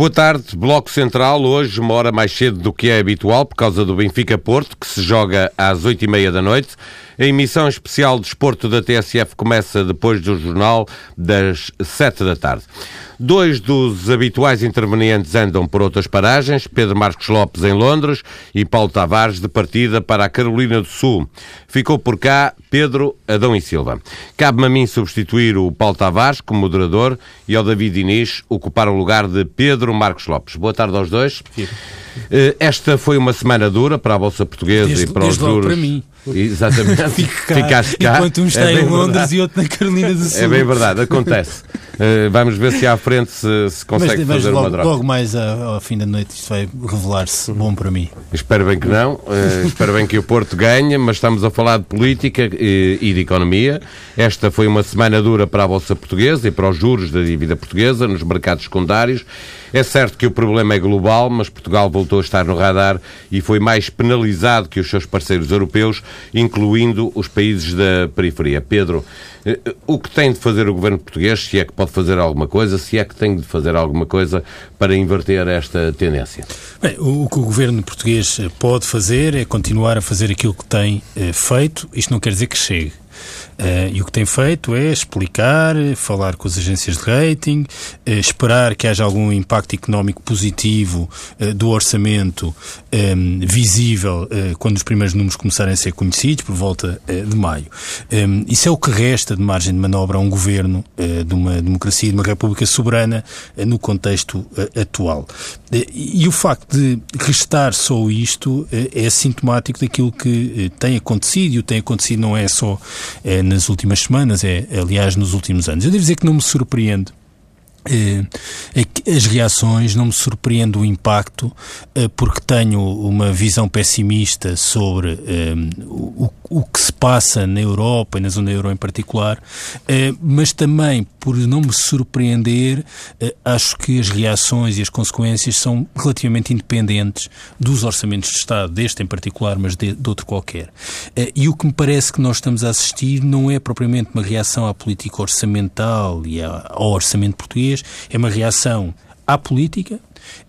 Boa tarde. Bloco Central, hoje uma hora mais cedo do que é habitual, por causa do Benfica-Porto, que se joga às oito e meia da noite. A emissão especial de esporte da TSF começa depois do jornal das sete da tarde. Dois dos habituais intervenientes andam por outras paragens, Pedro Marcos Lopes em Londres e Paulo Tavares de partida para a Carolina do Sul. Ficou por cá Pedro Adão e Silva. Cabe-me a mim substituir o Paulo Tavares como moderador e ao David Inês ocupar o lugar de Pedro Marcos Lopes. Boa tarde aos dois. Eh, esta foi uma semana dura para a Bolsa Portuguesa desde, e para os juros. para mim. Exatamente. cá, Ficaste cá. Enquanto um está é em Londres verdade. e outro na Carolina do Sul. É bem verdade, acontece. Uh, vamos ver se à frente se, se consegue mas, mas fazer logo, uma droga. logo mais ao, ao fim da noite isto vai revelar-se bom para mim. Espero bem que não. Uh, espero bem que o Porto ganhe, mas estamos a falar de política e, e de economia. Esta foi uma semana dura para a Bolsa Portuguesa e para os juros da dívida portuguesa nos mercados secundários. É certo que o problema é global, mas Portugal voltou a estar no radar e foi mais penalizado que os seus parceiros europeus, incluindo os países da periferia. Pedro, eh, o que tem de fazer o governo português, se é que pode fazer alguma coisa, se é que tem de fazer alguma coisa para inverter esta tendência? Bem, o, que o governo português pode fazer é continuar a fazer aquilo que tem eh, feito. Isto não quer dizer que chegue. Uh, e o que tem feito é explicar, falar com as agências de rating, uh, esperar que haja algum impacto económico positivo uh, do orçamento um, visível quando os primeiros números começarem a ser conhecidos, por volta de maio. Um, isso é o que resta de margem de manobra a um governo de uma democracia, de uma república soberana no contexto atual. e o facto de restar só isto é sintomático daquilo que tem acontecido, e o que tem acontecido não é só nas últimas semanas, é aliás nos últimos anos. Eu devo dizer que não me surpreende as reações, não me surpreende o impacto, porque tenho uma visão pessimista sobre o, o que se passa na Europa e na zona euro em particular, mas também por não me surpreender, acho que as reações e as consequências são relativamente independentes dos orçamentos de Estado, deste em particular, mas de, de outro qualquer. E o que me parece que nós estamos a assistir não é propriamente uma reação à política orçamental e ao orçamento português, é uma reação à política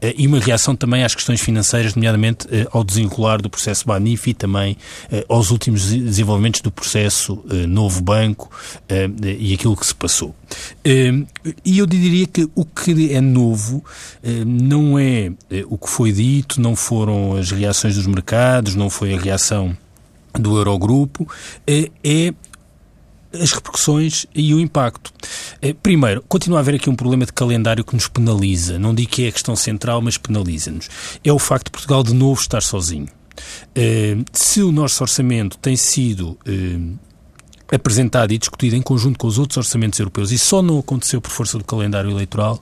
eh, e uma reação também às questões financeiras, nomeadamente eh, ao desenrolar do processo Banif e também eh, aos últimos desenvolvimentos do processo Novo Banco e aquilo que se passou. E eu diria que o que é novo não é o que foi dito, não foram as reações dos mercados, não foi a reação do Eurogrupo, é as repercussões e o impacto. Eh, primeiro, continua a haver aqui um problema de calendário que nos penaliza. Não digo que é a questão central, mas penaliza-nos. É o facto de Portugal de novo estar sozinho. Eh, se o nosso orçamento tem sido eh, apresentado e discutido em conjunto com os outros orçamentos europeus e só não aconteceu por força do calendário eleitoral,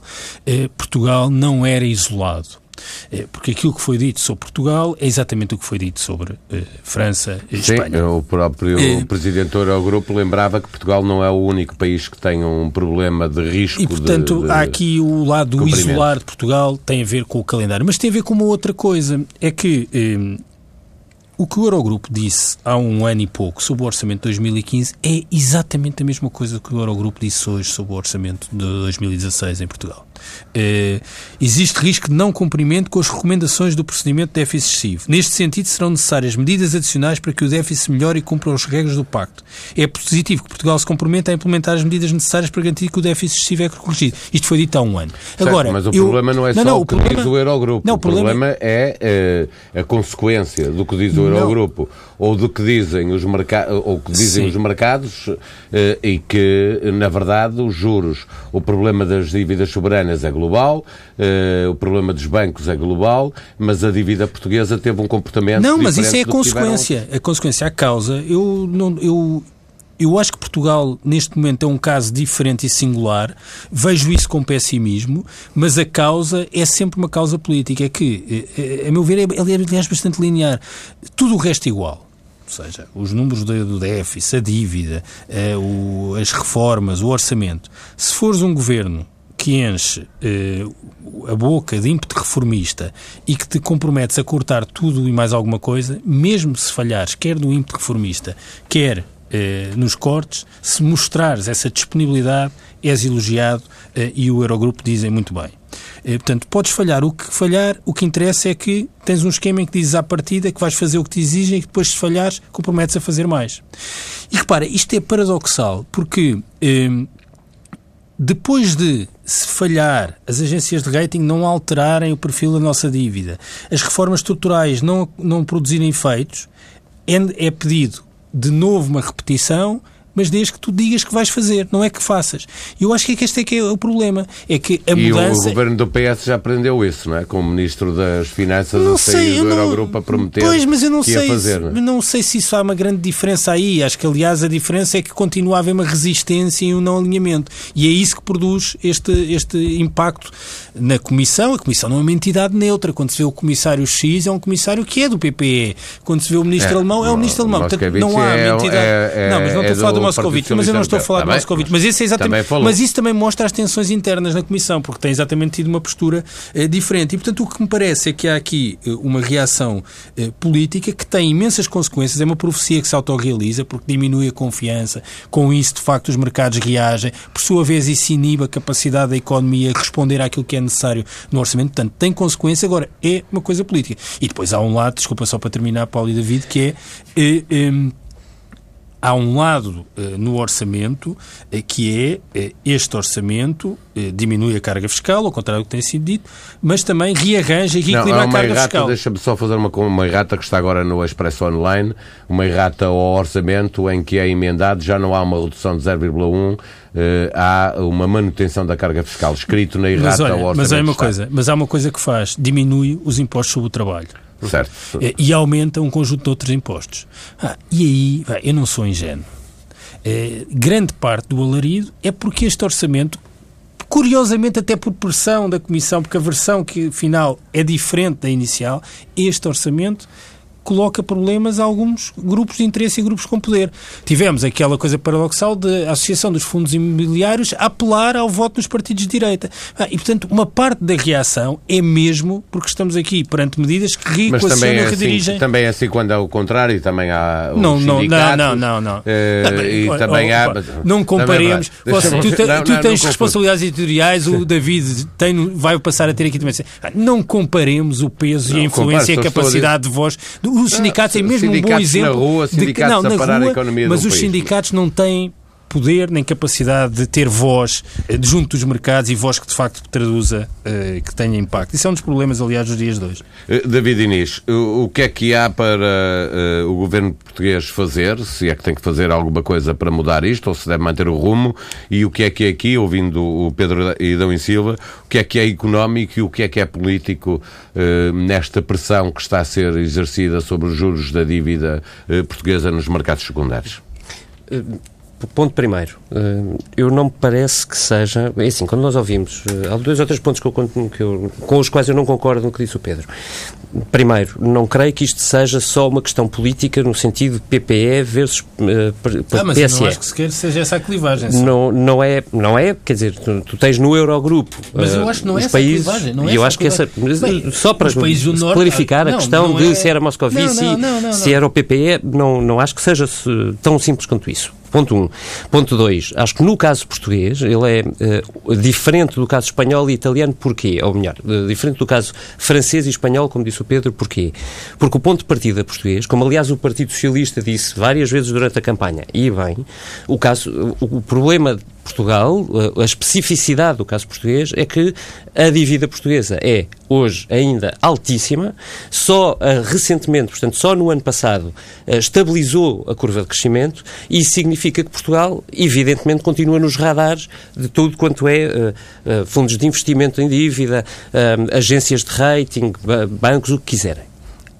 Portugal não era isolado. É, porque aquilo que foi dito sobre Portugal é exatamente o que foi dito sobre eh, França e Sim, Espanha. o próprio é... presidente do Eurogrupo lembrava que Portugal não é o único país que tem um problema de risco E, portanto, de, de há aqui o lado do isolar de Portugal, tem a ver com o calendário. Mas tem a ver com uma outra coisa, é que eh, o que o Eurogrupo disse há um ano e pouco sobre o orçamento de 2015 é exatamente a mesma coisa que o Eurogrupo disse hoje sobre o orçamento de 2016 em Portugal. Uh, existe risco de não cumprimento com as recomendações do procedimento de déficit excessivo. Neste sentido, serão necessárias medidas adicionais para que o déficit melhore e cumpra as regras do Pacto. É positivo que Portugal se comprometa a implementar as medidas necessárias para garantir que o déficit excessivo é corrigido. Isto foi dito há um ano. Certo, Agora, mas o eu... problema não é não, só não, o que problema... diz o Eurogrupo. Não, o problema, problema é uh, a consequência do que diz o Eurogrupo ou do que dizem os, merca... ou que dizem os mercados uh, e que, na verdade, os juros, o problema das dívidas soberanas é global, uh, o problema dos bancos é global, mas a dívida portuguesa teve um comportamento Não, mas isso é a consequência. A consequência, a causa. Eu não... Eu... Eu acho que Portugal, neste momento, é um caso diferente e singular. Vejo isso com pessimismo, mas a causa é sempre uma causa política. É que, eh, a meu ver, é, aliás, bastante linear. Tudo o resto é igual ou seja, os números do déficit, a dívida, eh, as reformas, o orçamento. Se fores um governo que enche eh, a boca de ímpeto reformista e que te comprometes a cortar tudo e mais alguma coisa, mesmo se falhares, quer no ímpeto reformista, quer eh, nos cortes, se mostrares essa disponibilidade, és elogiado e o Eurogrupo dizem muito bem. Portanto, podes falhar o que falhar, o que interessa é que tens um esquema em que dizes à partida que vais fazer o que te exigem e que depois, se falhares, comprometes a fazer mais. E repara, isto é paradoxal, porque eh, depois de se falhar as agências de rating não alterarem o perfil da nossa dívida, as reformas estruturais não, não produzirem efeitos, é, é pedido de novo uma repetição mas desde que tu digas que vais fazer, não é que faças. E eu acho que, é que este é que é o problema. É que a e mudança... o governo do PS já aprendeu isso, não é? Com o Ministro das Finanças não a sair sei, do Eurogrupo a prometer pois, mas eu não que sei, fazer. Não, é? não sei se isso há uma grande diferença aí. Acho que, aliás, a diferença é que continua a haver uma resistência e um não alinhamento. E é isso que produz este, este impacto na Comissão. A Comissão não é uma entidade neutra. Quando se vê o Comissário X, é um Comissário que é do PPE. Quando se vê o Ministro é, Alemão, é o Ministro Alemão. Portanto, não há uma entidade... É, é, não, mas não estou a falar do Moscovite, mas eu não estou a falar do Moscovite. Mas, isso é exatamente, mas isso também mostra as tensões internas na Comissão, porque tem exatamente tido uma postura eh, diferente. E, portanto, o que me parece é que há aqui eh, uma reação eh, política que tem imensas consequências. É uma profecia que se autorrealiza, porque diminui a confiança. Com isso, de facto, os mercados reagem. Por sua vez, isso inibe a capacidade da economia responder àquilo que é necessário no orçamento. Portanto, tem consequência. Agora, é uma coisa política. E depois há um lado, desculpa só para terminar, Paulo e David, que é. é, há um lado uh, no orçamento uh, que é uh, este orçamento diminui a carga fiscal, ao contrário do que tem sido dito, mas também rearranja e reequilibra a carga errata, fiscal. Deixa-me só fazer uma, uma errata que está agora no Expresso Online, uma errata ao orçamento em que é emendado, já não há uma redução de 0,1, há uma manutenção da carga fiscal, escrito na errata mas, olha, ao orçamento. Mas, é uma coisa, mas há uma coisa que faz, diminui os impostos sobre o trabalho. Certo. Eh, e aumenta um conjunto de outros impostos. Ah, e aí, eu não sou ingênuo. É, grande parte do alarido é porque este orçamento, curiosamente até por pressão da Comissão, porque a versão que final é diferente da inicial, este orçamento coloca problemas a alguns grupos de interesse e grupos com poder. Tivemos aquela coisa paradoxal da Associação dos Fundos Imobiliários a apelar ao voto dos partidos de direita. Ah, e, portanto, uma parte da reação é mesmo porque estamos aqui perante medidas que reequacionam e é assim, redirigem... também é assim quando é o contrário, também há os não, não, não, não, não, não. Uh, e também há... Mas, não comparemos... Você, tu, não, tu não, tens responsabilidades editoriais, o David tem, vai passar a ter aqui também. Não comparemos o peso e a influência e a capacidade de voz os sindicatos têm mesmo um bom exemplo. Na rua, de que, não, na rua, mas os país. sindicatos não têm poder nem capacidade de ter voz eh, junto dos mercados e voz que de facto traduza, uh, que tenha impacto. Isso é um dos problemas, aliás, dos dias de hoje. Uh, David Inês, o, que é que há para o governo português fazer, se é que tem que fazer alguma coisa para mudar isto, ou se deve manter o rumo, e o que é que é aqui, ouvindo o Pedro Idão e Silva, o que é que é económico e o que é que é político nesta pressão que está a ser exercida sobre os juros da dívida portuguesa nos mercados secundários? Ponto primeiro, eh, eu não me parece que seja. É assim, quando nós ouvimos. Eh, há dois ou três pontos que eu, que eu, com os quais eu não concordo no que disse o Pedro. Primeiro, não creio que isto seja só uma questão política no sentido de PPE versus uh, ah, mas PSE. não acho que sequer seja essa a clivagem. Não, não, é, não é, quer dizer, tu, tu tens no Eurogrupo mas eu acho que não é essa países, a clivagem. Não é eu acho que essa. Bem, só para clarificar a questão de é... se era Moscovici, se era o PPE, não, não acho que seja tão simples quanto isso. Ponto 1. Um. Ponto 2. Acho que no caso português ele é uh, diferente do caso espanhol e italiano. Porquê? Ou melhor, uh, diferente do caso francês e espanhol, como disse o Pedro. Porquê? Porque o ponto de partida português, como aliás o Partido Socialista disse várias vezes durante a campanha, e bem, o caso, o, o problema Portugal, a especificidade do caso português é que a dívida portuguesa é hoje ainda altíssima, só uh, recentemente, portanto, só no ano passado, uh, estabilizou a curva de crescimento e significa que Portugal, evidentemente, continua nos radares de tudo quanto é uh, fundos de investimento em dívida, agências de rating, bancos, o que quiserem.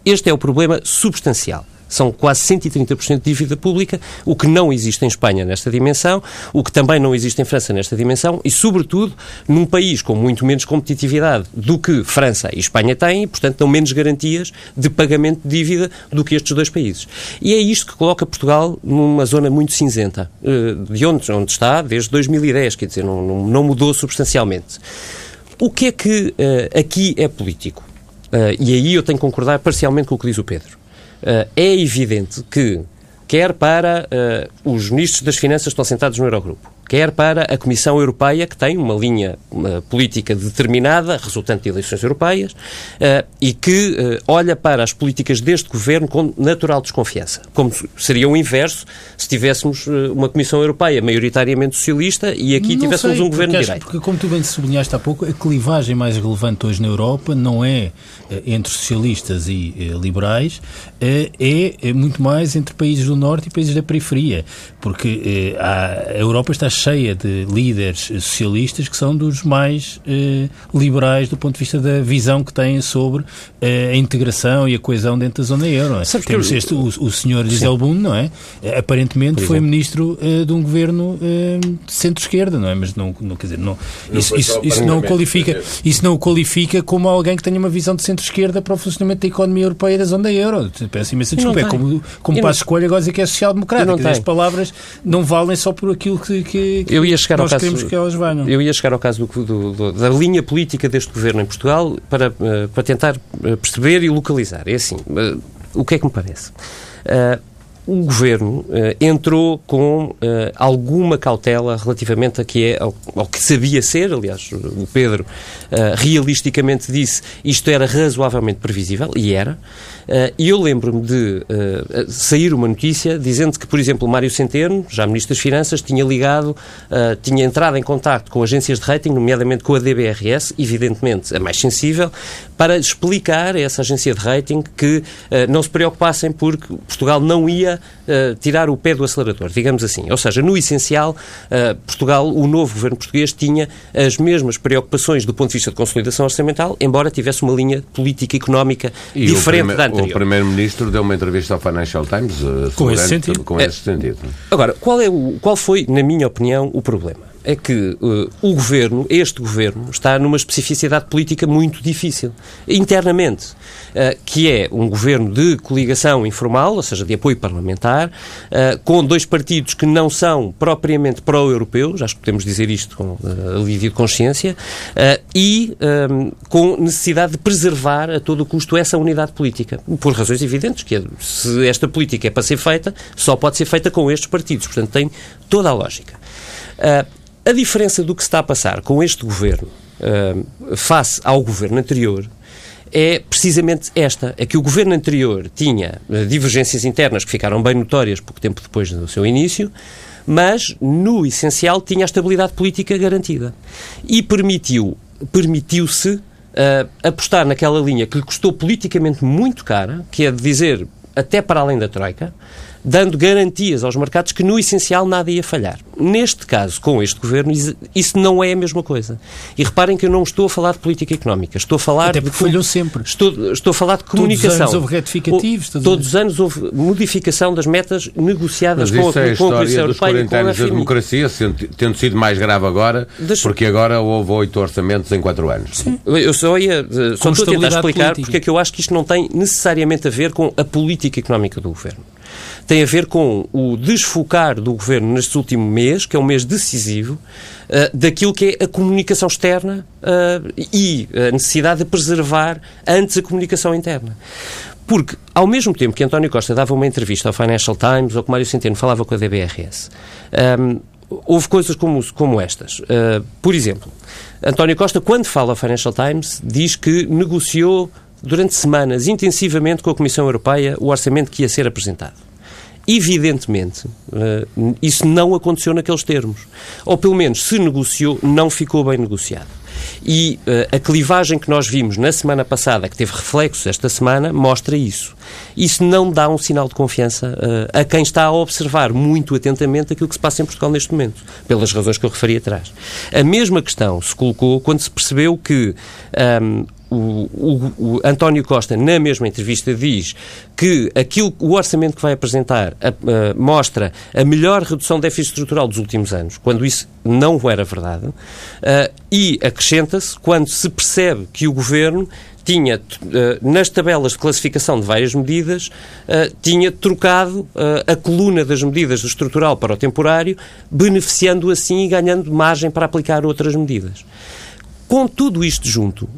Este é o problema substancial. São quase 130% de dívida pública, o que não existe em Espanha nesta dimensão, o que também não existe em França nesta dimensão e, sobretudo, num país com muito menos competitividade do que França e Espanha têm e, portanto, dão menos garantias de pagamento de dívida do que estes dois países. E é isto que coloca Portugal numa zona muito cinzenta, eh, de onde, onde está desde 2010, quer dizer, não, não mudou substancialmente. O que é que uh, aqui é político? Uh, e aí eu tenho que concordar parcialmente com o que diz o Pedro. Uh, é evidente que, quer para uh, os ministros das Finanças que estão sentados no Eurogrupo, quer para a Comissão Europeia, que tem uma linha uma política determinada, resultante de eleições europeias, uh, e que uh, olha para as políticas deste governo com natural desconfiança. Como seria o inverso se tivéssemos uh, uma Comissão Europeia maioritariamente socialista e aqui não tivéssemos sei, um governo de direita. Porque, como tu bem sublinhaste há pouco, a clivagem mais relevante hoje na Europa não é entre socialistas e liberais, é, é muito mais entre países do Norte e países da periferia, porque a Europa está cheia de líderes socialistas que são dos mais eh, liberais do ponto de vista da visão que têm sobre eh, a integração e a coesão dentro da zona euro. É? Temos este, o, o senhor Dieselbund, não é? Aparentemente foi ministro eh, de um governo eh, de centro-esquerda, não é? Mas não, não quer dizer, não, isso, isso, isso não qualifica, isso não o qualifica como alguém que tenha uma visão de centro-esquerda para o funcionamento da economia europeia da zona euro. Peço imensa desculpa. É como, como passo escolha agora dizer que é social-democrático. As palavras não valem só por aquilo que, que que, eu ia chegar nós ao queremos que elas venham. Eu ia chegar ao caso do, do, do, da linha política deste governo em Portugal para, eh, para tentar eh, perceber e localizar. É assim, eh, o que é que me parece? o governo uh, entrou com uh, alguma cautela relativamente a que é, ao, ao, que sabia ser, aliás, o Pedro uh, realisticamente disse isto era razoavelmente previsível, e era, e eu lembro-me de sair uma notícia dizendo que, por exemplo, Mário Centeno, já Ministro das Finanças, tinha ligado, tinha entrado em contato com agências de rating, nomeadamente com a DBRS, evidentemente a mais sensível, para explicar a essa agência de rating que não se preocupassem porque Portugal não ia tirar o pé do acelerador, digamos assim. Ou seja, no essencial, Portugal, o novo governo português tinha as mesmas preocupações do ponto de vista de consolidação orçamental, embora tivesse uma linha política e económica e diferente da anterior. O Primeiro-Ministro deu uma entrevista ao Financial Times uh, com esse sentido. Com esse sentido. Agora, qual, é o, qual foi, na minha opinião, o problema? É que uh, o governo, este governo, está numa especificidade política muito difícil, internamente, uh, que é um governo de coligação informal, ou seja, de apoio parlamentar, uh, com dois partidos que não são propriamente pró-europeus, acho que podemos dizer isto com alívio de consciência, e um, com necessidade de preservar a todo custo essa unidade política, por razões evidentes, que é, se esta política é para ser feita, só pode ser feita com estes partidos, portanto tem toda a lógica. Uh, a diferença do que está a passar com este governo uh, face ao governo anterior é precisamente esta: é que o governo anterior tinha uh, divergências internas que ficaram bem notórias pouco tempo depois do seu início, mas no essencial tinha a estabilidade política garantida. E permitiu permitiu-se uh, apostar naquela linha que lhe custou politicamente muito cara, que é de dizer até para além da troika dando garantias aos mercados que, no essencial, nada ia falhar. Neste caso, com este governo, isso não é a mesma coisa. E reparem que eu não estou a falar de política económica, estou a falar. Até porque de, falhou sempre. Estou, estou a falar de comunicação. Todos os anos houve retificativos. Todos, todos os anos houve modificação das metas negociadas Mas com, a, é a com a Comissão Europeia. 40 anos da democracia, tendo sido mais grave agora, Deixa... porque agora houve oito orçamentos em quatro anos. Sim. Eu só ia. Só estou a tentar explicar política. porque é que eu acho que isto não tem necessariamente a ver com a política económica do governo tem a ver com o desfocar do governo neste último mês, que é um mês decisivo, uh, daquilo que é a comunicação externa uh, e a necessidade de preservar antes a comunicação interna. Porque, ao mesmo tempo que António Costa dava uma entrevista ao Financial Times ou que Mário Centeno falava com a DBRS, um, ehm, houve coisas como, como estas. Uh, por exemplo, António Costa, quando fala ao Financial Times, diz que negociou durante semanas intensivamente com a Comissão Europeia o orçamento que ia ser apresentado. Evidentemente, uh, isso não aconteceu naqueles termos. Ou pelo menos, se negociou, não ficou bem negociado. E uh, a clivagem que nós vimos na semana passada, que teve reflexos esta semana, mostra isso. Isso não dá um sinal de confiança uh, a quem está a observar muito atentamente aquilo que se passa em Portugal neste momento, pelas razões que eu referi atrás. A mesma questão se colocou quando se percebeu que um, o, o, o, António Costa, na mesma entrevista, diz que aquilo, o orçamento que vai apresentar a, a, mostra a melhor redução de déficit estrutural dos últimos anos, quando isso não era verdade, uh, e acrescenta-se quando se percebe que o governo tinha, uh, nas tabelas de classificação de várias medidas, uh, tinha trocado a coluna das medidas do estrutural para o temporário, beneficiando assim e ganhando margem para aplicar outras medidas Com tudo isto junto,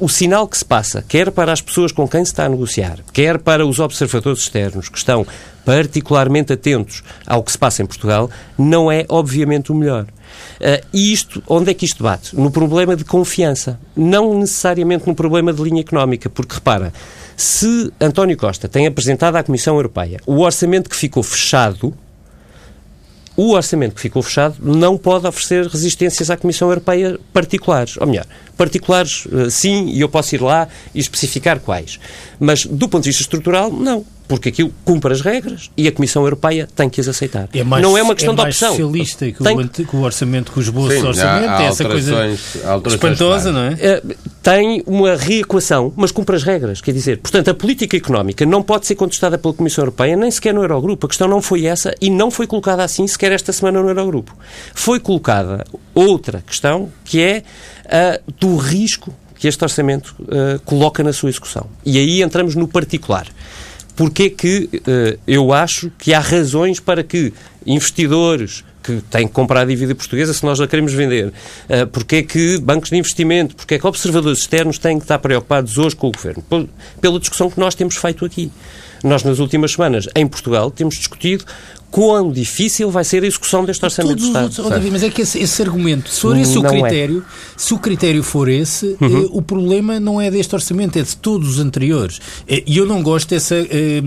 o sinal que se passa, quer para as pessoas com quem se está a negociar, quer para os observadores externos que estão particularmente atentos ao que se passa em Portugal, não é, obviamente, o melhor. Uh, e isto, onde é que isto bate? No problema de confiança, não necessariamente no problema de linha económica, porque repara, se António Costa tem apresentado à Comissão Europeia o orçamento que ficou fechado, o orçamento que ficou fechado não pode oferecer resistências à Comissão Europeia particulares. Ou melhor, particulares eh, sim, e eu posso ir lá e especificar quais. Mas do ponto de vista estrutural, não porque aquilo cumpre as regras e a Comissão Europeia tem que as aceitar. É mais, não é uma questão é de opção. socialista que, tem... o, que o orçamento, que os bolsos Sim, orçamento, há, há é essa coisa espantosa, não é? Tem uma reequação, mas cumpre as regras. Quer dizer, portanto, a política económica não pode ser contestada pela Comissão Europeia, nem sequer no Eurogrupo. A questão não foi essa e não foi colocada assim sequer esta semana no Eurogrupo. Foi colocada outra questão que é a do risco que este orçamento uh, coloca na sua execução. E aí entramos no particular porque que uh, eu acho que há razões para que investidores que têm que comprar a dívida portuguesa se nós a queremos vender, uh, porque é que bancos de investimento, porque é que observadores externos têm que estar preocupados hoje com o governo, pela discussão que nós temos feito aqui. Nós, nas últimas semanas, em Portugal, temos discutido quão difícil vai ser a execução deste orçamento Todos, de Estado. Outros, mas é que esse, esse argumento, se for esse o é. critério, é. se o critério for esse, uhum. eh, o problema não é deste orçamento, é de todos os anteriores. Eh, e eu não gosto dessa. Eh,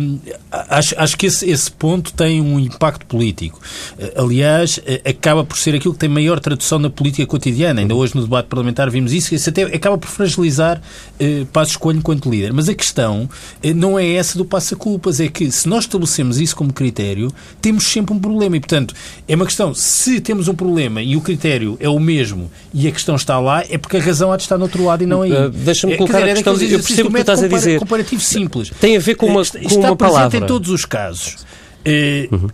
acho, acho que esse, esse ponto tem um impacto político. Eh, aliás, eh, acaba por ser aquilo que tem maior tradução na política cotidiana. Ainda hoje no debate parlamentar vimos isso, isso até acaba por fragilizar eh, Passo Escolho enquanto líder. Mas a questão eh, não é essa do passa-culpas, é que se nós estabelecemos isso como critério, temos sempre um problema. E, portanto, é uma questão, se temos um problema e o critério é o mesmo e a questão está lá, é porque a razão há de estar no outro lado e não aí. Uh, Deixa-me é, colocar dizer, a questão, é eu percebo o que estás a dizer. comparativo simples. Tem a ver com uma, com está uma palavra. em todos os casos. Uh, uhum.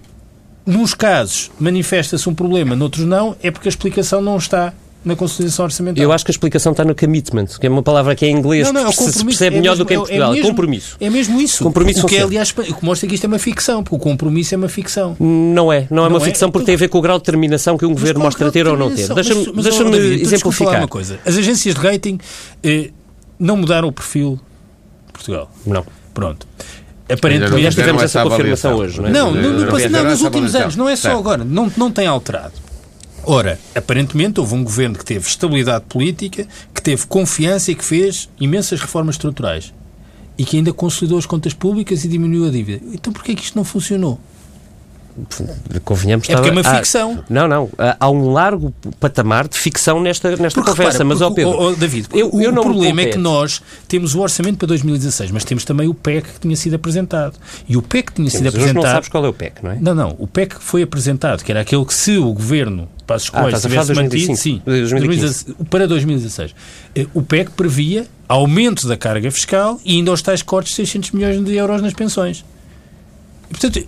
Nos casos manifesta-se um problema, noutros não, é porque a explicação não está na consolidação orçamental. Eu acho que a explicação está no commitment, que é uma palavra que é em inglês, não, não, é se percebe é melhor mesmo, do que em é Portugal. É, mesmo, compromisso. É mesmo isso. Compromisso o que, é, aliás, o que mostra que isto é uma ficção, porque o compromisso é uma ficção. Não é. Não é não uma ficção porque então, tem a ver com o grau de determinação que um governo mostra ter ou não ter. Deixa-me deixa exemplificar. uma coisa. As agências de rating eh, não mudaram o perfil de Portugal. Não. Pronto. Aparentemente, já tivemos essa confirmação hoje, não é? Não, não, não, não nos últimos anos, não é só agora, não, não tem alterado. Ora, aparentemente houve um governo que teve estabilidade política, que teve confiança e que fez imensas reformas estruturais. E que ainda consolidou as contas públicas e diminuiu a dívida. Então porquê é que isto não funcionou? Convenhamos é porque é uma ficção. Há, não, não. Há um largo patamar de ficção nesta, nesta porque, conversa. Repara, mas, ó Pedro. Oh, David, eu, o, eu o problema é que nós temos o orçamento para 2016, mas temos também o PEC que tinha sido apresentado. E o PEC que tinha Sim, sido apresentado. não sabes qual é o PEC, não é? Não, não. O PEC que foi apresentado, que era aquele que se o governo Passos Coelho ah, tivesse mantido, sim, 2015. para 2016. Eh, o PEC previa aumento da carga fiscal e ainda aos tais cortes de 600 milhões de euros nas pensões. E, portanto,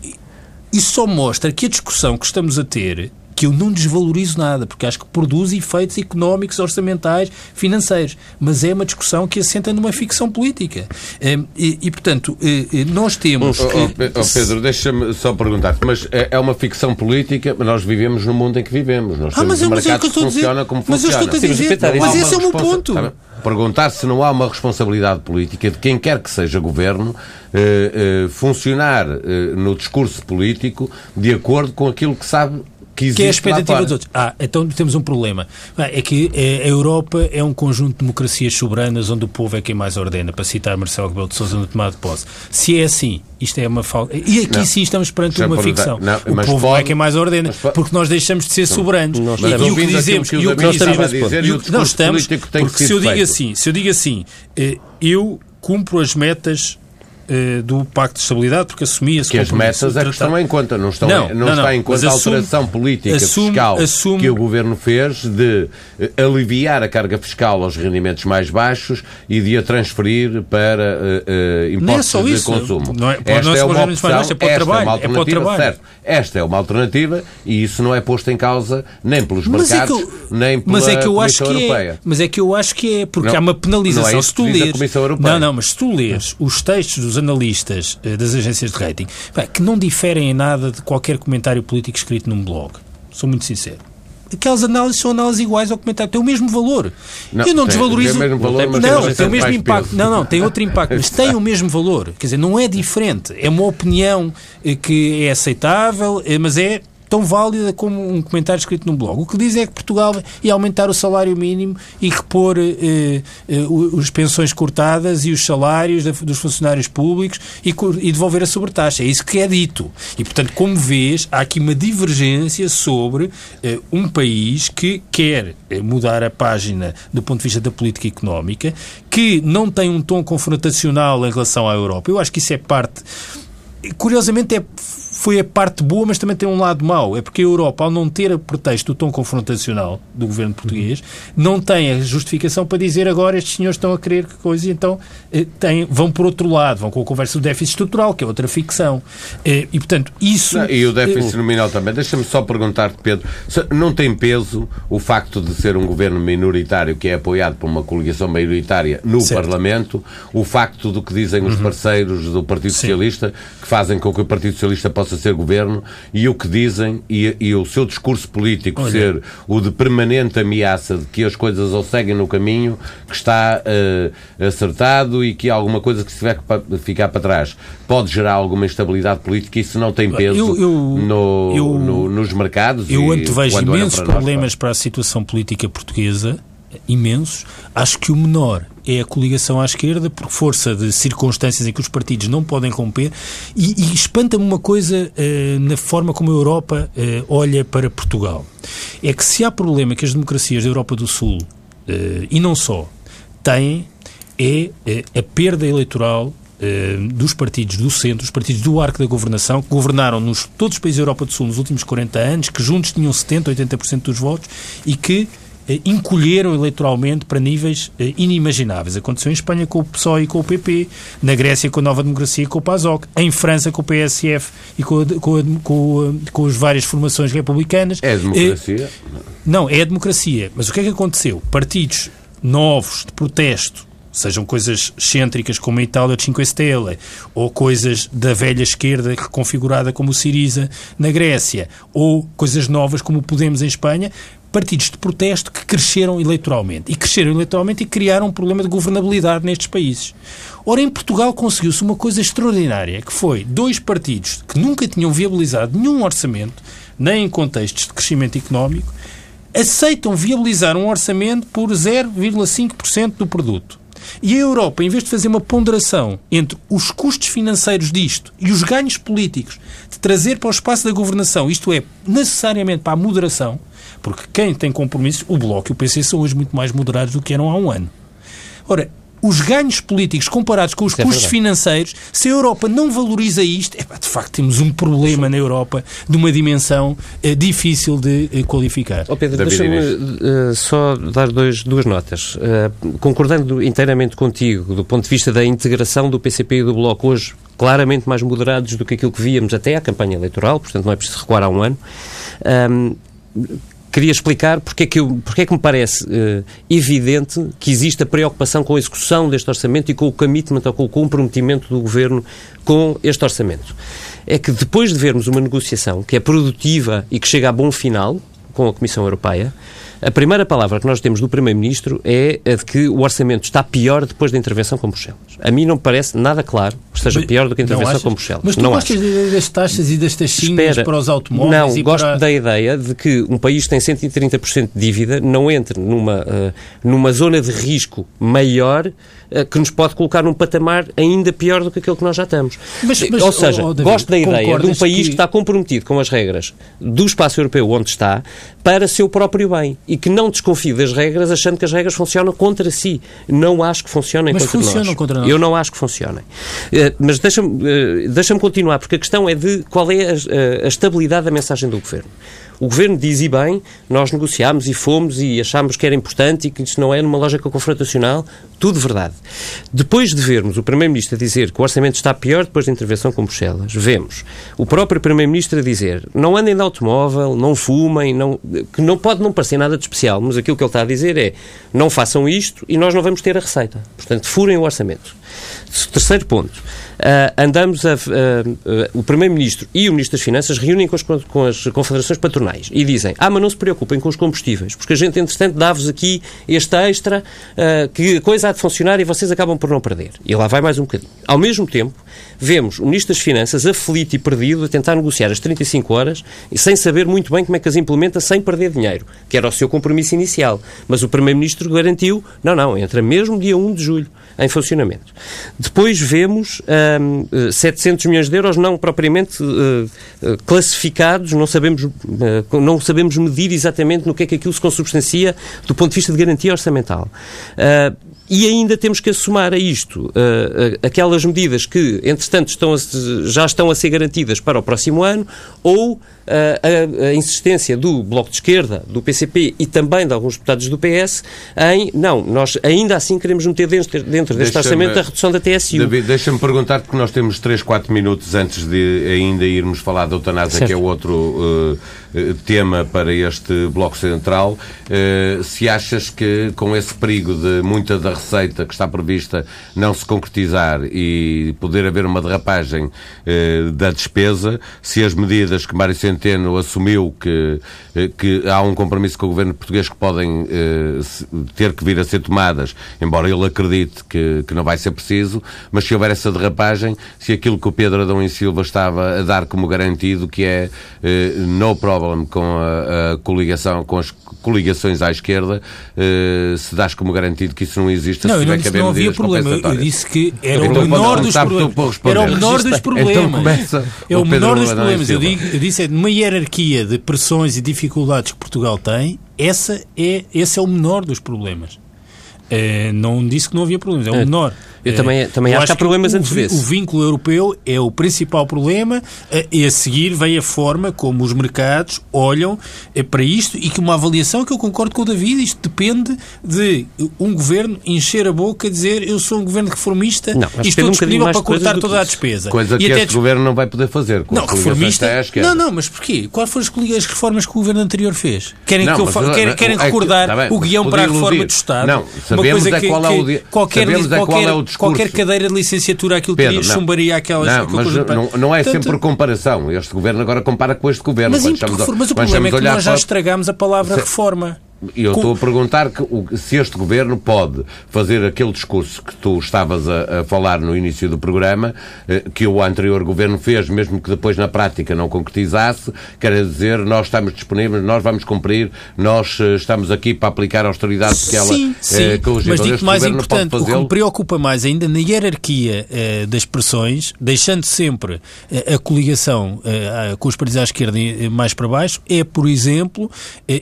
isso só mostra que a discussão que estamos a ter que eu não desvalorizo nada, porque acho que produz efeitos económicos, orçamentais, financeiros. Mas é uma discussão que assenta numa ficção política. Hum, e, e portanto, eh, eh, nós temos. Oh, oh, oh Pedro, deixa-me só perguntar mas é, é uma ficção política, mas nós vivemos no mundo em que vivemos. Nós ah, temos um mercado que funciona como mas funciona. Mas eu estou a dizer, mas esse é o meu ponto. Perguntar se não há uma responsabilidade política de quem quer que seja governo eh, eh, funcionar eh, no discurso político de acordo com aquilo que sabe que, que é a expectativa dos outros. Ah, então temos um problema. É que eh, a Europa é um conjunto de democracias soberanas onde o povo é quem mais ordena, para citar Marcelo Rebelo de Sousa no tomado de posse. Se é assim, isto é uma falta. E aqui não, sim estamos perante uma ficção. Não, o povo pode, é quem mais ordena, porque nós deixamos de ser soberanos. Nós e, e o que dizemos, e o que nós estamos a dizer, e o não estamos, porque se eu digo assim, se eu digo assim, eh, eu cumpro as metas eh, do Pacto de Estabilidade, porque assumia Que as metas é que estão em conta, não, estão não, em, não, não está em conta a alteração política assume, fiscal assume, que o Governo fez de eh, aliviar a carga fiscal aos rendimentos mais baixos e de a transferir para uh, uh, impostos é de consumo. Não é, esta, é, é uma opção, é para o trabalho, é para o trabalho. Certo. Esta é uma alternativa e isso não é posto em causa nem pelos mas mercados, é eu, nem pela mas é que eu acho que Europeia. É, mas é que eu acho que é, porque não, há uma penalização. Não é se tu lês, não, não, mas se tu lês os textos dos analistas uh, das agências de rating, bem, que não diferem em nada de qualquer comentário político escrito num blog. Sou muito sincero. aquelas análises são análises iguais ao comentário, têm o mesmo valor. Não, eu não tem, desvalorizo. Tem o mesmo valor, mas não, tem, tem o mesmo impacto. Peso. Não, não, tem outro impacto, mas tem o mesmo valor. Quer dizer, não é diferente. É uma opinião eh, que é aceitável, eh, mas é tão válida como um comentário escrito num blog. O que diz é que Portugal ia aumentar o salário mínimo e repor eh, eh, as pensões cortadas e os salários dos funcionários públicos e, e, devolver a sobretaxa. É isso que é dito. E, portanto, como vês, há aqui uma divergência sobre eh, um país que quer eh, mudar a página do ponto de vista da política económica, que não tem um tom confrontacional em relação à Europa. Eu acho que isso é parte. Curiosamente, é foi a parte boa, mas também tem um lado mau. É porque a Europa, ao não ter a pretexto do tom confrontacional do governo português, não tem a justificação para dizer agora estes senhores estão a querer que coisa e então eh, tem, vão por outro lado, vão com a conversa do déficit estrutural, que é outra ficção. Eh, e, portanto, isso... Não, e o déficit nominal também. Deixa-me só perguntar-te, Pedro, não tem peso o facto de ser um governo minoritário que é apoiado por uma coligação maioritária no certo. Parlamento, o facto do que dizem os uhum. parceiros do Partido Sim. Socialista, que fazem com que o Partido Socialista possa possa ser governo e o que dizem e, e o seu discurso político Olha. ser o de permanente ameaça de que as coisas ou seguem no caminho que está uh, acertado e que alguma coisa que se tiver que ficar para trás pode gerar alguma instabilidade política e isso não tem peso eu, eu, no, eu, no, nos mercados. Eu antevejo imensos para problemas nós, para a situação política portuguesa imensos. Acho que o menor é a coligação à esquerda, por força de circunstâncias em que os partidos não podem romper, e, e espanta-me uma coisa uh, na forma como a Europa uh, olha para Portugal. É que se há problema que as democracias da Europa do Sul, uh, e não só, têm, é a perda eleitoral dos partidos do centro, os partidos do arco da governação, que governaram nos todos os países da Europa do Sul nos últimos 40 anos, que juntos tinham 70%, 80% dos votos e que eh, encolheram eleitoralmente para níveis eh, inimagináveis. Aconteceu em Espanha com o PSOE e com o PP, na Grécia com a Nova Democracia e com o PASOK, em França com o PSF e com, a, com, a, com, a, com as várias formações republicanas. É a democracia? Não, é a democracia. Mas o que é que aconteceu? Partidos novos de protesto sejam coisas excêntricas como a Itália de 5 Stelle, ou coisas da velha esquerda reconfigurada como o Siriza na Grécia, ou coisas novas como o Podemos em Espanha, partidos de protesto que cresceram eleitoralmente. E cresceram eleitoralmente e criaram um problema de governabilidade nestes países. Ora, em Portugal conseguiu-se uma coisa extraordinária, que foi dois partidos que nunca tinham viabilizado nenhum orçamento, nem em contextos de crescimento económico, aceitam viabilizar um orçamento por 0,5% do produto. E a Europa, em vez de fazer uma ponderação entre os custos financeiros disto e os ganhos políticos de trazer para o espaço da governação, isto é, necessariamente para a moderação, porque quem tem compromissos, o Bloco e o PC são hoje muito mais moderados do que eram há um ano. Ora, os ganhos políticos comparados com os Isso é custos é financeiros, se a Europa não valoriza isto, é, de facto temos um problema na Europa de uma dimensão é, difícil de é, qualificar. Oh Pedro, deixa-me uh, só dar dois, duas notas. Uh, concordando inteiramente contigo, do ponto de vista da integração do PCP e do Bloco hoje, claramente mais moderados do que aquilo que víamos até à campanha eleitoral, portanto não é preciso recuar há um ano. Um, queria explicar porque é que, eu, porque é que me parece uh, evidente que existe a preocupação com a execução deste orçamento e com o commitment ou com o comprometimento do Governo com este orçamento. É que depois de vermos uma negociação que é produtiva e que chega a bom final com a Comissão Europeia, a primeira palavra que nós temos do Primeiro-Ministro é a de que o orçamento está pior depois da intervenção com Bruxelas. A mim não parece nada claro que esteja pior do que a intervenção com Bruxelas. Mas tu não gostas acho. das taxas e das taxinhas para os automóveis? Não, gosto para... da ideia de que um país que tem 130% de dívida não entre numa, uh, numa zona de risco maior uh, que nos pode colocar num patamar ainda pior do que aquele que nós já estamos. Mas, mas, Ou seja, oh, David, gosto da ideia de um país que... que está comprometido com as regras do espaço europeu onde está para seu próprio bem e que não desconfia das regras achando que as regras funcionam contra si. Não acho que funcionem mas contra funcionam nós. contra nós. Eu não acho que funcionem. Uh, mas deixa-me uh, deixa continuar, porque a questão é de qual é a, a estabilidade da mensagem do Governo. O Governo diz, e bem, nós negociámos e fomos e achámos que era importante e que isto não é numa lógica confrontacional, tudo verdade. Depois de vermos o Primeiro-Ministro dizer que o orçamento está pior depois da intervenção com Bruxelas, vemos o próprio Primeiro-Ministro dizer não andem de automóvel, não fumem, não, que não pode não parecer nada de especial, mas aquilo que ele está a dizer é não façam isto e nós não vamos ter a receita. Portanto, furem o orçamento. Terceiro ponto. Uh, andamos a. Uh, uh, o Primeiro-Ministro e o Ministro das Finanças reúnem com as, com as, confederações patronais e dizem: Ah, mas não se preocupem com os combustíveis, porque a gente, entretanto, dá-vos aqui este extra, que a coisa há de funcionar e vocês acabam por não perder. E lá vai mais um bocadinho. Ao mesmo tempo, vemos o Ministro das Finanças aflito e perdido a tentar negociar as 35 horas e sem saber muito bem como é que as implementa sem perder dinheiro, que era o seu compromisso inicial. Mas o Primeiro-Ministro garantiu: não, não, entra mesmo dia 1 de julho em funcionamento. Depois vemos um, 700 milhões de euros não propriamente uh, classificados, não sabemos, uh, não sabemos medir exatamente no que é que aquilo se consubstancia do ponto de vista de garantia orçamental. Uh, e ainda temos que assumar a isto uh, aquelas medidas que, entretanto, estão a, já estão a ser garantidas para o próximo ano ou a, a, insistência do Bloco de Esquerda, do PCP e também de alguns deputados do PS em, não, nós ainda assim queremos meter dentro, dentro deste orçamento a redução da TSU. David, deixa-me perguntar, porque nós temos 3, 4 minutos antes de ainda irmos falar da eutanásia, certo. que é outro uh, tema para este Bloco Central, uh, se achas que com esse perigo de muita da receita que está prevista não se concretizar e poder haver uma derrapagem uh, da despesa, se as medidas que Mário Centeno Centeno assumiu que, eh, que há um compromisso com o governo português que podem eh, ter que vir a ser tomadas, embora ele acredite que, que não vai ser preciso, mas se houver essa derrapagem, se aquilo que o Pedro Adão e Silva estava a dar como garantido, que é eh, no problem com a, a coligação, com as coligações à esquerda, se dás como garantido que isso não existe, não, se tiver que haver não havia problema. Eu disse que era então, o menor dos problemas. Era o menor dos problemas. Então começa é o menor dos problemas. Eu, digo, eu disse, é numa hierarquia de pressões e dificuldades que Portugal tem, essa é, esse é o menor dos problemas. É, não disse que não havia problemas, é o é. menor. Eu também, é, também acho, acho que há problemas o, antes vezes. O vínculo europeu é o principal problema e a seguir vem a forma como os mercados olham eh, para isto e que uma avaliação que eu concordo com o David, isto depende de um governo encher a boca e dizer eu sou um governo reformista não, e estou um disponível para cortar toda a despesa. Coisa e que este governo não vai poder fazer. não, reformista. Não, não, mas porquê? Quais foram as reformas que o governo anterior fez? Querem, não, que eu, mas, querem, querem recordar é que, tá bem, o guião para a reforma do Estado? Não, sabemos uma coisa é qual é o, qualquer, sabemos qualquer, é qual é o discurso. Qualquer cadeira de licenciatura aquilo Pedro, teria, chumbaria aquelas... Não, mas não, não é sempre comparação. Este governo agora compara com este governo. Mas, mas o problema é que nós já estragámos a palavra reforma. E eu estou a perguntar que, se este governo pode fazer aquele discurso que tu estavas a, a, falar no início do programa, eh, que o anterior governo fez, mesmo que depois na prática não concretizasse, quer dizer, nós estamos disponíveis, nós vamos cumprir, nós eh, estamos aqui para aplicar a austeridade que ela sim, sim, eh, mas digo mais importante, o que me preocupa mais ainda na hierarquia eh, das pressões, deixando sempre eh, a coligação eh, com os partidos à esquerda mais para baixo, é, por exemplo,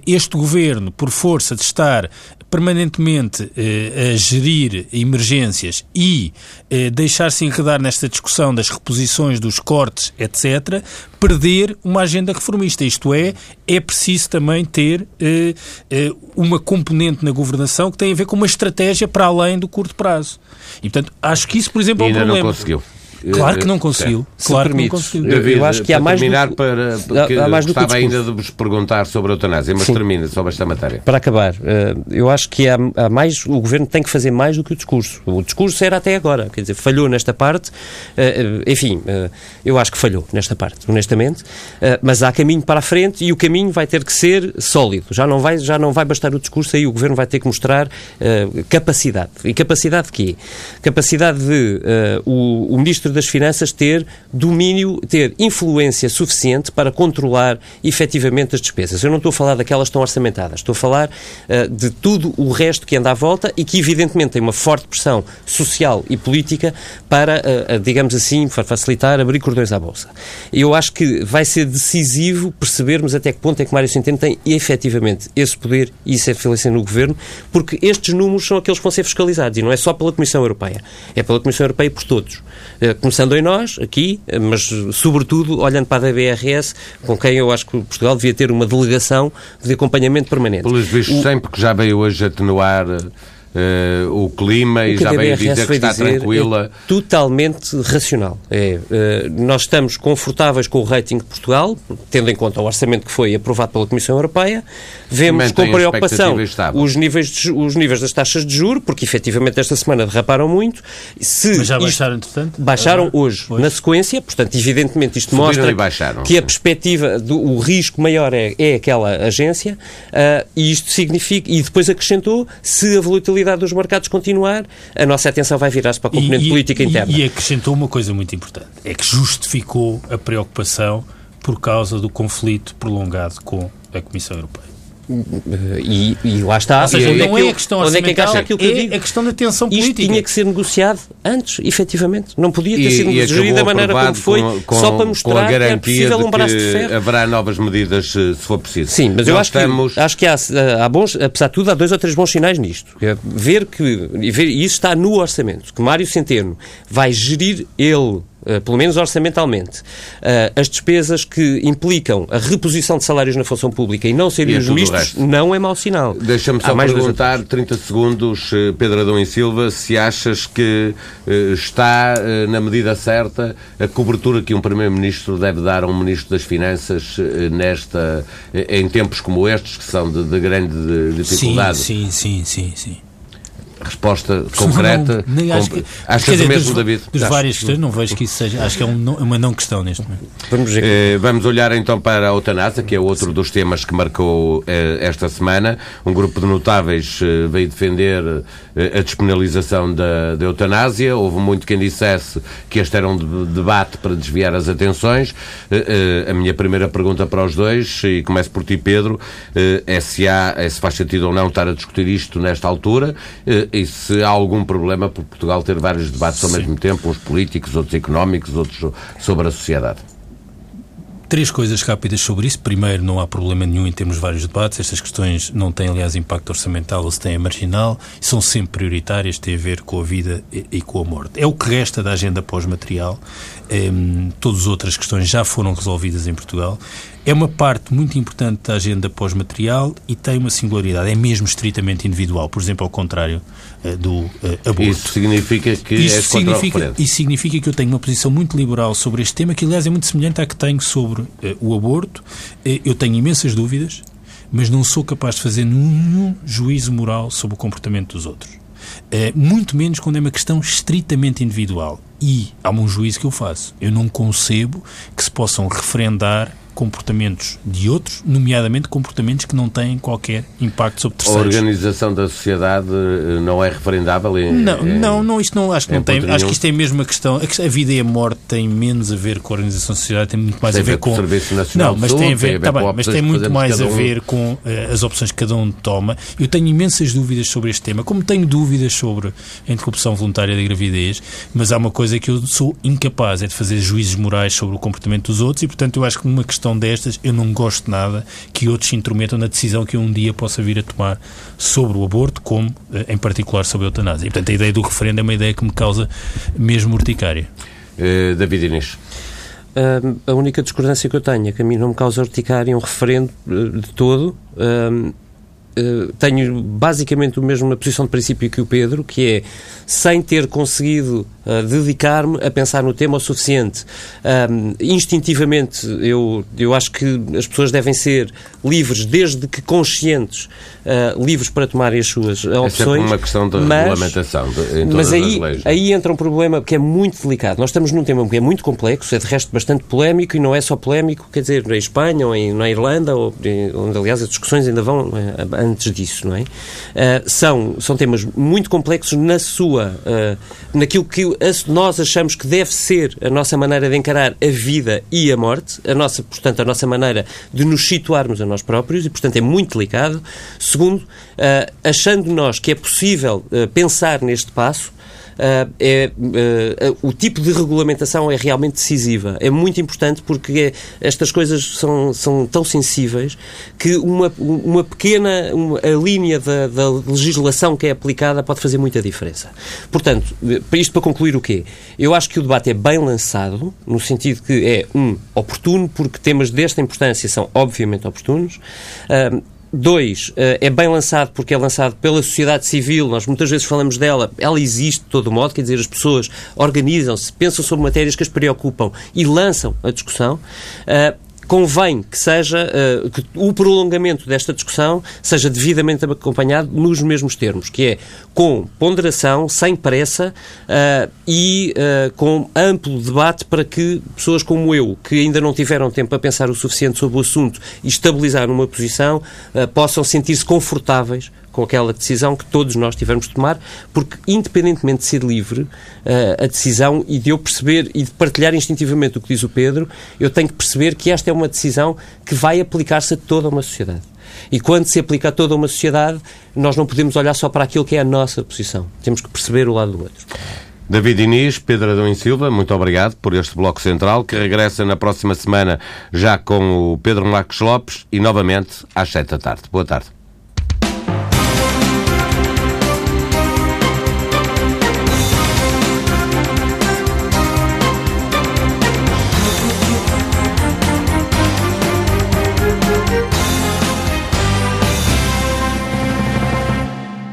este governo, por força de estar permanentemente eh, a gerir emergências e eh, deixar-se enredar nesta discussão das reposições, dos cortes, etc., perder uma agenda reformista. Isto é, é preciso também ter eh, eh uma componente na governação que tem a ver com uma estratégia para além do curto prazo. E, portanto, acho que isso, por exemplo, é um ainda problema. não conseguiu. Claro que não conseguiu. Se claro que não conseguiu. Eu, eu acho que há mais terminar do... para porque há mais do gostava ainda de vos perguntar sobre a eutanásia, mas Sim. termina sobre esta matéria. Para acabar, eh, eu acho que há, há, mais o governo tem que fazer mais do que o discurso. O discurso era até agora, quer dizer, falhou nesta parte. Eh, eh, enfim, eu acho que falhou nesta parte, honestamente. Mas há caminho para a frente e o caminho vai ter que ser sólido. Já não vai, já não vai bastar o discurso aí o governo vai ter que mostrar capacidade. E capacidade de quê? Capacidade de o, o ministro das Finanças ter domínio, ter influência suficiente para controlar efetivamente as despesas. Eu não estou a falar daquelas que estão orçamentadas, estou a falar uh, de tudo o resto que anda à volta e que, evidentemente, tem uma forte pressão social e política para, uh, digamos assim, facilitar abrir cordões à Bolsa. Eu acho que vai ser decisivo percebermos até que ponto é que Mário Centeno tem efetivamente esse poder e isso é influência no governo, porque estes números são aqueles que vão ser fiscalizados e não é só pela Comissão Europeia, é pela Comissão Europeia por todos começando em nós, aqui, mas sobretudo olhando para a DBRS, com quem eu acho que Portugal devia ter uma delegação de acompanhamento permanente. Pelos vistos, o... sempre que já veio hoje atenuar uh, o clima e já veio dizer que está tranquila. É totalmente racional. É, uh, nós estamos confortáveis com o rating de Portugal, tendo em conta o orçamento que foi aprovado pela Comissão Europeia. Vemos com preocupação os níveis, de, os níveis das taxas de juro, porque efetivamente esta semana derraparam muito. Se Mas já baixaram, entretanto? Baixaram hoje, hoje, na sequência, portanto, evidentemente isto Subiram mostra que a perspectiva, do, o risco maior é, é aquela agência, uh, e isto significa, e depois acrescentou, se a volatilidade volatilidade dos mercados continuar, a nossa atenção vai virar-se para a componente e, política e, interna. E acrescentou uma coisa muito importante, é que justificou a preocupação por causa do conflito prolongado com a Comissão Europeia. E, e, lá está. Ou seja, não é a questão onde é que encaixa aquilo que é eu digo? a questão da tensão política. Isto tinha que ser negociado antes, efetivamente. Não podia ter e, sido gerido da maneira como foi, com, só para mostrar que é possível um braço de ferro. haverá novas medidas se for preciso. Sim, mas eu acho, estamos... que, acho que há, há bons, apesar de tudo, há dois ou três bons sinais nisto. É ver que, e, ver, e isso está no orçamento, que Mário Centeno vai gerir ele pelo menos orçamentalmente, uh, as despesas que implicam a reposição de salários na função pública e não serem os ministros, não é mau sinal. Deixa-me só mais perguntar, 30 segundos, eh, Pedro Adão e Silva, se achas que uh, está na medida certa a cobertura que um Primeiro-Ministro deve dar a um Ministro das Finanças nesta, em tempos como estes, que são de, de grande dificuldade? Sim, sim, sim, sim. sim resposta concreta. Não, nem acho que, Achas dizer, mesmo, dos, David? Dos várias questões, não vejo que isso seja. Acho que é um, uma não questão neste momento. Vamos, ver. Eh, vamos olhar então para a eutanásia, que é outro dos temas que marcou eh, esta semana. Um grupo de notáveis eh, veio defender eh, a despenalização da, da, eutanásia. Houve muito quem dissesse que este era um debate para desviar as atenções. Eh, eh, a minha primeira pergunta para os dois, e começo por ti, Pedro, é se, há, é se faz sentido ou não estar a discutir isto nesta altura e se há algum problema por Portugal ter vários debates ao Sim. mesmo tempo, uns políticos, outros económicos, outros sobre a sociedade. Três coisas rápidas sobre isso. Primeiro, não há problema nenhum em termos vários debates. Estas questões não têm, aliás, impacto orçamental ou se têm marginal. São sempre prioritárias, têm a ver com a vida e, com a morte. É o que resta da agenda pós-material. Um, todas as outras questões já foram resolvidas em Portugal. É uma parte muito importante da agenda pós-material e tem uma singularidade. É mesmo estritamente individual. Por exemplo, ao contrário uh, do uh, aborto. Isso significa que isso é significa, Isso significa que eu tenho uma posição muito liberal sobre este tema, que aliás é muito semelhante à que tenho sobre uh, o aborto. eu tenho imensas dúvidas, mas não sou capaz de fazer nenhum juízo moral sobre o comportamento dos outros. muito menos quando é uma questão estritamente individual. E há um juízo que eu faço. Eu não concebo que se possam referendar comportamentos de outros, nomeadamente comportamentos que não têm qualquer impacto sobre terceiros. A organização da sociedade eh, não é referendável? Em, não, em, não, não, isto não, acho que não tem, acho que isto é mesmo a questão, a vida e a morte têm menos a ver com a organização da sociedade, tem muito mais tem a ver com... o Serviço Nacional não, mas tem a ver, tem a ver tá bem, mas tem muito mais a ver com uh, as opções que cada um toma. Eu tenho imensas dúvidas sobre este tema, como tenho dúvidas sobre a interrupção voluntária da gravidez, mas há uma coisa que eu sou incapaz, é de fazer juízos morais sobre o comportamento dos outros e, portanto, eu acho que uma questão questão destas, eu não gosto nada que outros se intrometam na decisão que eu um dia possa vir a tomar sobre o aborto, como eh, em particular sobre a eutanásia. E, portanto, a ideia do referendo é uma ideia que me causa mesmo urticária. Uh, David Inês. Uh, a única discordância que eu tenho é que a mim não me causa urticária um referendo uh, de todo. Uh, tenho basicamente a mesma posição de princípio que o Pedro, que é sem ter conseguido uh, dedicar-me a pensar no tema o suficiente. Um, instintivamente, eu, eu acho que as pessoas devem ser livres, desde que conscientes, uh, livres para tomarem as suas opções. É uma questão de mas, regulamentação de, mas aí, leis. aí entra um problema que é muito delicado. Nós estamos num tema que é muito complexo, é de resto bastante polémico e não é só polémico, quer dizer, na Espanha ou em, na Irlanda, ou, onde aliás as discussões ainda vão eh, antes disso, não é? Uh, são, são temas muito complexos na sua sua, uh, naquilo que nós achamos que deve ser a nossa maneira de encarar a vida e a morte, a nossa, portanto, a nossa maneira de nos situarmos a nós próprios, e, portanto, é muito delicado. Segundo, uh, achando nós que é possível uh, pensar neste passo, é, uh, o tipo de regulamentação é realmente decisiva. É muito importante porque é, estas coisas são, são tão sensíveis que uma, uma pequena uma, a linha da, da legislação que é aplicada pode fazer muita diferença. Portanto, isto para concluir o quê? Eu acho que o debate é bem lançado, no sentido que é, um, oportuno, porque temas desta importância são obviamente oportunos. Dois, eh, é bem lançado porque é lançado pela sociedade civil, nós muitas vezes falamos dela, ela existe de todo modo, quer dizer, as pessoas organizam-se, pensam sobre matérias que as preocupam e lançam a discussão. Convém que seja uh, que o prolongamento desta discussão seja devidamente acompanhado nos mesmos termos, que é com ponderação, sem pressa uh, e uh, com amplo debate para que pessoas como eu, que ainda não tiveram tempo a pensar o suficiente sobre o assunto e estabilizar uma posição, possam sentir-se confortáveis com aquela decisão que todos nós tivemos de tomar, porque independentemente de ser livre, uh, a decisão e de eu perceber e de partilhar instintivamente o que diz o Pedro, eu tenho que perceber que esta é uma decisão que vai aplicar-se a toda uma sociedade. E quando se aplica a toda uma sociedade, nós não podemos olhar só para aquilo que é a nossa posição. Temos que perceber o lado do outro. David Inês, Pedro Adão e Silva, muito obrigado por este Bloco Central, que regressa na próxima semana já com o Pedro Marcos Lopes e novamente às sete da tarde. Boa tarde.